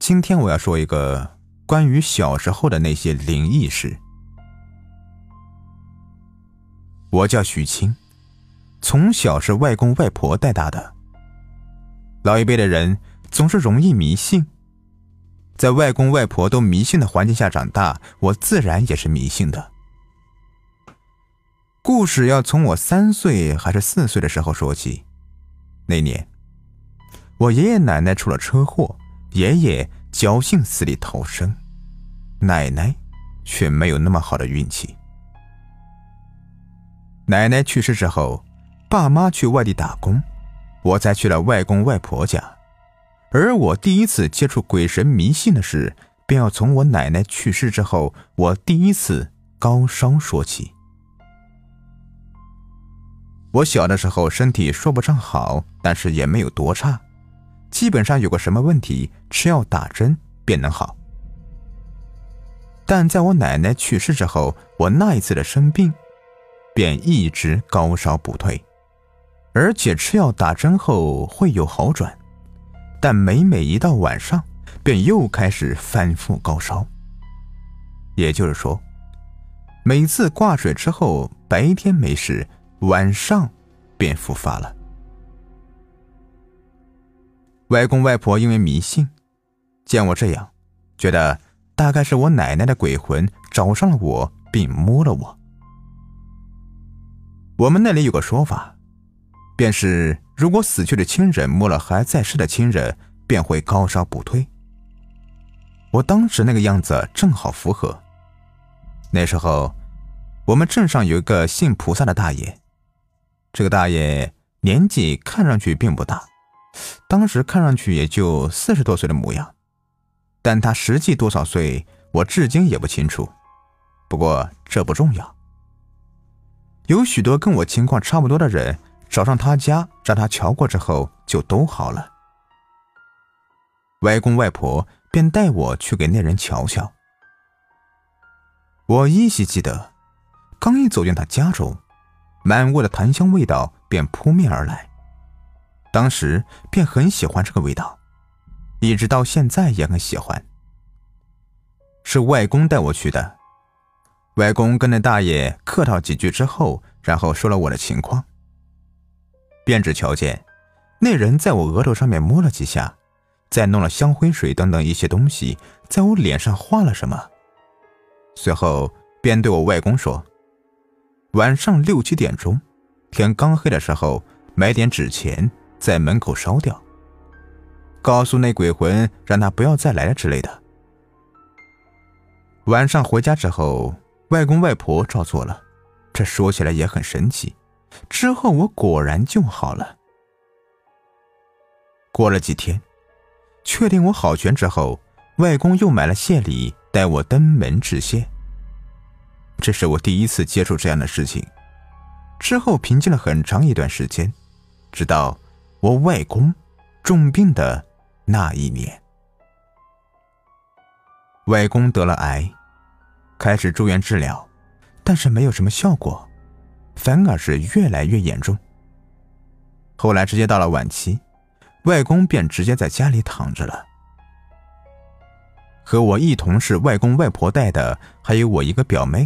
今天我要说一个关于小时候的那些灵异事。我叫许清，从小是外公外婆带大的。老一辈的人总是容易迷信，在外公外婆都迷信的环境下长大，我自然也是迷信的。故事要从我三岁还是四岁的时候说起。那年，我爷爷奶奶出了车祸，爷爷侥幸死里逃生，奶奶却没有那么好的运气。奶奶去世之后，爸妈去外地打工，我才去了外公外婆家。而我第一次接触鬼神迷信的事，便要从我奶奶去世之后，我第一次高烧说起。我小的时候身体说不上好，但是也没有多差，基本上有个什么问题，吃药打针便能好。但在我奶奶去世之后，我那一次的生病，便一直高烧不退，而且吃药打针后会有好转，但每每一到晚上，便又开始反复高烧。也就是说，每次挂水之后，白天没事。晚上，便复发了。外公外婆因为迷信，见我这样，觉得大概是我奶奶的鬼魂找上了我，并摸了我。我们那里有个说法，便是如果死去的亲人摸了还在世的亲人，便会高烧不退。我当时那个样子正好符合。那时候，我们镇上有一个信菩萨的大爷。这个大爷年纪看上去并不大，当时看上去也就四十多岁的模样，但他实际多少岁，我至今也不清楚。不过这不重要。有许多跟我情况差不多的人找上他家，让他瞧过之后，就都好了。外公外婆便带我去给那人瞧瞧。我依稀记得，刚一走进他家中。满屋的檀香味道便扑面而来，当时便很喜欢这个味道，一直到现在也很喜欢。是外公带我去的，外公跟那大爷客套几句之后，然后说了我的情况，便只瞧见那人在我额头上面摸了几下，再弄了香灰水等等一些东西，在我脸上画了什么，随后便对我外公说。晚上六七点钟，天刚黑的时候，买点纸钱在门口烧掉，告诉那鬼魂让他不要再来了之类的。晚上回家之后，外公外婆照做了，这说起来也很神奇。之后我果然就好了。过了几天，确定我好全之后，外公又买了谢礼带我登门致谢。这是我第一次接触这样的事情，之后平静了很长一段时间，直到我外公重病的那一年。外公得了癌，开始住院治疗，但是没有什么效果，反而是越来越严重。后来直接到了晚期，外公便直接在家里躺着了。和我一同是外公外婆带的，还有我一个表妹。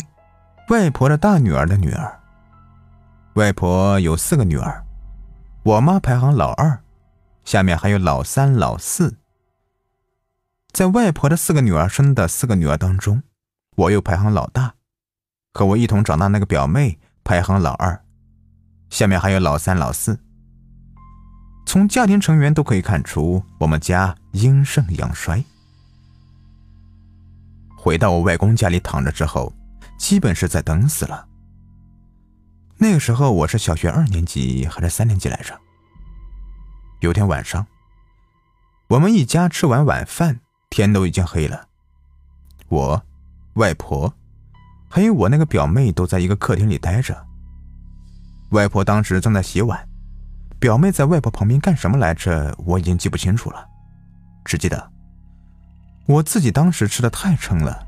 外婆的大女儿的女儿。外婆有四个女儿，我妈排行老二，下面还有老三、老四。在外婆的四个女儿生的四个女儿当中，我又排行老大，和我一同长大那个表妹排行老二，下面还有老三、老四。从家庭成员都可以看出，我们家阴盛阳衰。回到我外公家里躺着之后。基本是在等死了。那个时候我是小学二年级还是三年级来着？有天晚上，我们一家吃完晚饭，天都已经黑了。我、外婆，还有我那个表妹都在一个客厅里待着。外婆当时正在洗碗，表妹在外婆旁边干什么来着？我已经记不清楚了，只记得我自己当时吃的太撑了。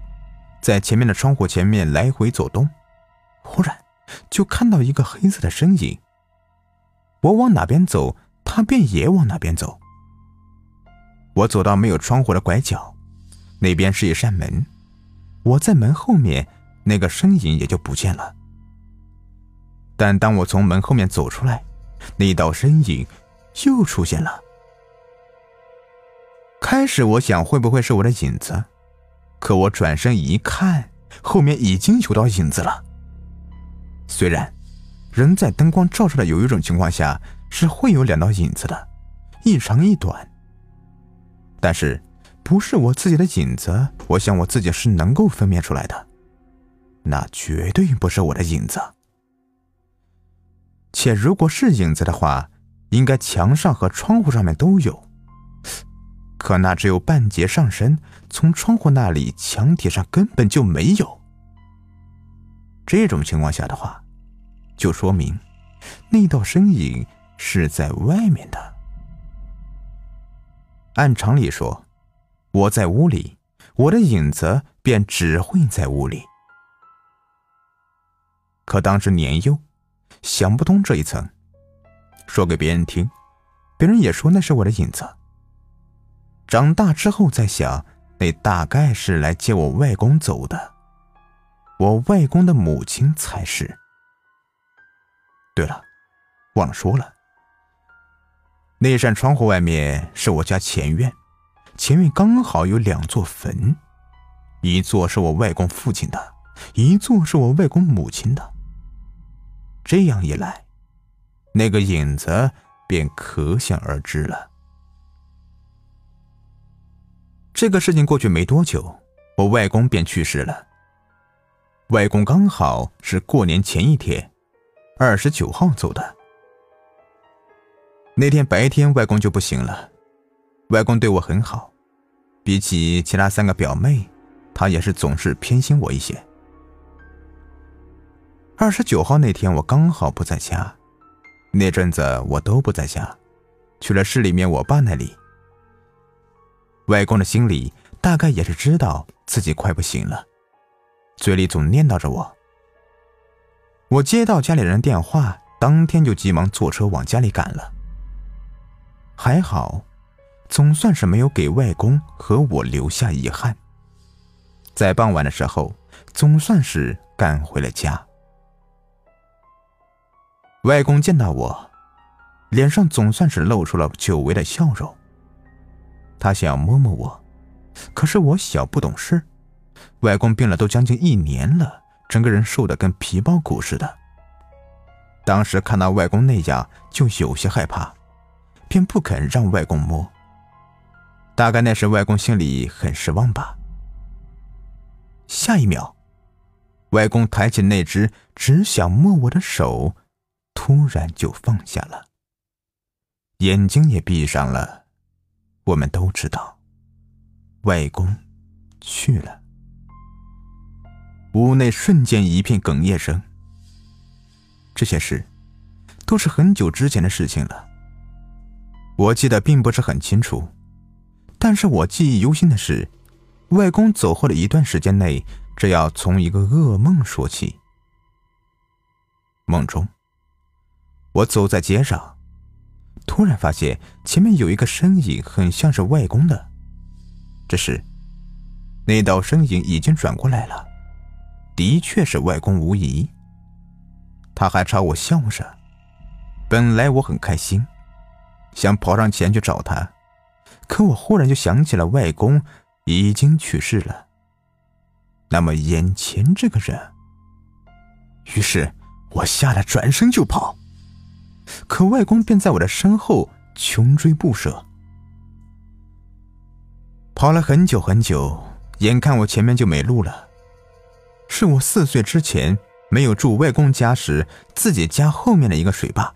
在前面的窗户前面来回走动，忽然就看到一个黑色的身影。我往哪边走，他便也往哪边走。我走到没有窗户的拐角，那边是一扇门，我在门后面，那个身影也就不见了。但当我从门后面走出来，那道身影又出现了。开始我想会不会是我的影子，可我转身一看，后面已经有道影子了。虽然人在灯光照射的有一种情况下是会有两道影子的，一长一短。但是，不是我自己的影子，我想我自己是能够分辨出来的。那绝对不是我的影子。且如果是影子的话，应该墙上和窗户上面都有。可那只有半截上身，从窗户那里墙体上根本就没有。这种情况下的话，就说明那道身影是在外面的。按常理说，我在屋里，我的影子便只会在屋里。可当时年幼，想不通这一层，说给别人听，别人也说那是我的影子。长大之后再想，那大概是来接我外公走的，我外公的母亲才是。对了，忘了说了。那扇窗户外面是我家前院，前面刚好有两座坟，一座是我外公父亲的，一座是我外公母亲的。这样一来，那个影子便可想而知了。这个事情过去没多久，我外公便去世了。外公刚好是过年前一天，二十九号走的。那天白天，外公就不行了。外公对我很好，比起其他三个表妹，他也是总是偏心我一些。二十九号那天，我刚好不在家，那阵子我都不在家，去了市里面我爸那里。外公的心里大概也是知道自己快不行了，嘴里总念叨着我。我接到家里人电话，当天就急忙坐车往家里赶了。还好，总算是没有给外公和我留下遗憾。在傍晚的时候，总算是赶回了家。外公见到我，脸上总算是露出了久违的笑容。他想摸摸我，可是我小不懂事。外公病了都将近一年了，整个人瘦的跟皮包骨似的。当时看到外公那样，就有些害怕。便不肯让外公摸。大概那时外公心里很失望吧。下一秒，外公抬起那只只想摸我的手，突然就放下了，眼睛也闭上了。我们都知道，外公去了。屋内瞬间一片哽咽声。这些事都是很久之前的事情了。我记得并不是很清楚，但是我记忆犹新的是，外公走后的一段时间内，这要从一个噩梦说起。梦中，我走在街上，突然发现前面有一个身影，很像是外公的。这时，那道身影已经转过来了，的确是外公无疑。他还朝我笑着，本来我很开心。想跑上前去找他，可我忽然就想起了外公已经去世了。那么眼前这个人，于是我吓得转身就跑，可外公便在我的身后穷追不舍。跑了很久很久，眼看我前面就没路了。是我四岁之前没有住外公家时，自己家后面的一个水坝。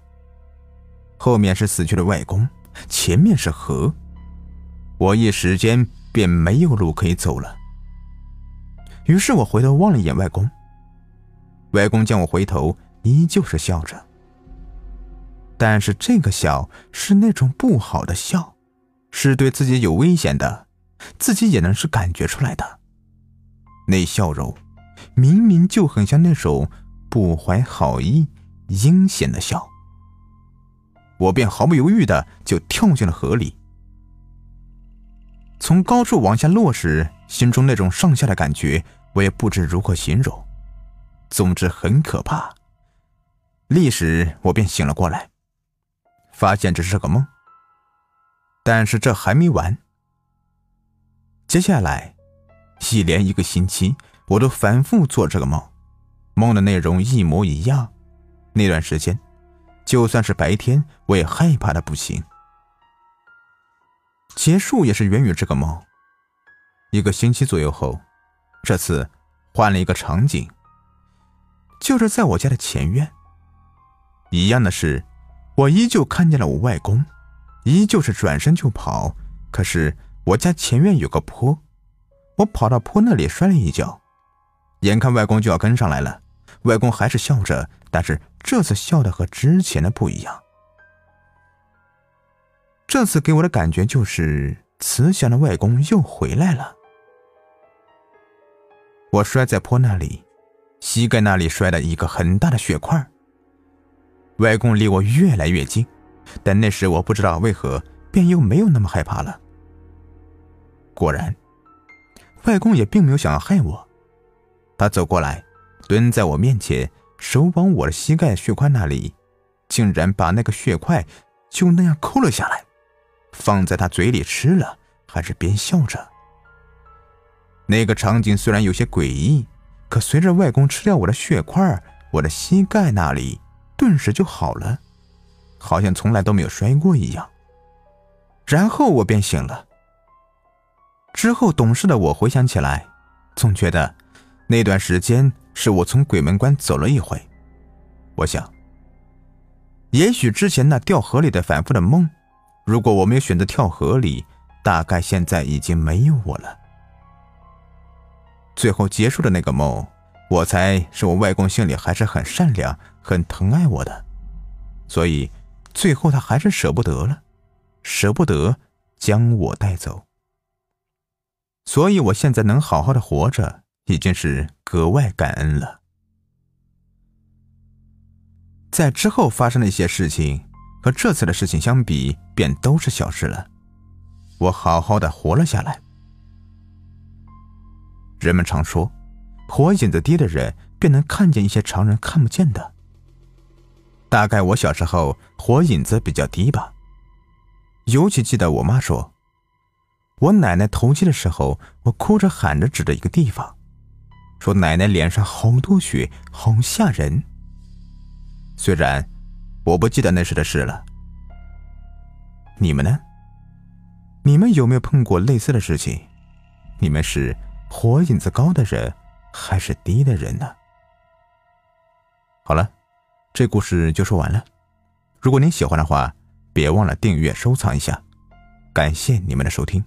后面是死去的外公，前面是河，我一时间便没有路可以走了。于是我回头望了一眼外公，外公见我回头，依旧是笑着，但是这个笑是那种不好的笑，是对自己有危险的，自己也能是感觉出来的。那笑容，明明就很像那种不怀好意、阴险的笑。我便毫不犹豫的就跳进了河里。从高处往下落时，心中那种上下的感觉，我也不知如何形容。总之很可怕。立时我便醒了过来，发现这是个梦。但是这还没完。接下来，一连一个星期，我都反复做这个梦，梦的内容一模一样。那段时间，就算是白天，我也害怕的不行。结束也是源于这个梦。一个星期左右后，这次换了一个场景，就是在我家的前院。一样的是，我依旧看见了我外公，依旧是转身就跑。可是我家前院有个坡，我跑到坡那里摔了一跤，眼看外公就要跟上来了，外公还是笑着，但是这次笑的和之前的不一样。这次给我的感觉就是慈祥的外公又回来了。我摔在坡那里，膝盖那里摔了一个很大的血块。外公离我越来越近，但那时我不知道为何，便又没有那么害怕了。果然，外公也并没有想要害我，他走过来，蹲在我面前，手往我的膝盖血块那里，竟然把那个血块就那样抠了下来，放在他嘴里吃了，还是边笑着。那个场景虽然有些诡异，可随着外公吃掉我的血块，我的膝盖那里。顿时就好了，好像从来都没有摔过一样。然后我便醒了。之后懂事的我回想起来，总觉得那段时间是我从鬼门关走了一回。我想，也许之前那掉河里的反复的梦，如果我没有选择跳河里，大概现在已经没有我了。最后结束的那个梦。我猜是我外公心里还是很善良、很疼爱我的，所以最后他还是舍不得了，舍不得将我带走。所以我现在能好好的活着，已经是格外感恩了。在之后发生的一些事情，和这次的事情相比，便都是小事了。我好好的活了下来。人们常说。火影子低的人便能看见一些常人看不见的。大概我小时候火影子比较低吧，尤其记得我妈说，我奶奶头七的时候，我哭着喊着指着一个地方，说奶奶脸上好多血，好吓人。虽然我不记得那时的事了，你们呢？你们有没有碰过类似的事情？你们是火影子高的人？还是低的人呢。好了，这故事就说完了。如果您喜欢的话，别忘了订阅、收藏一下。感谢你们的收听。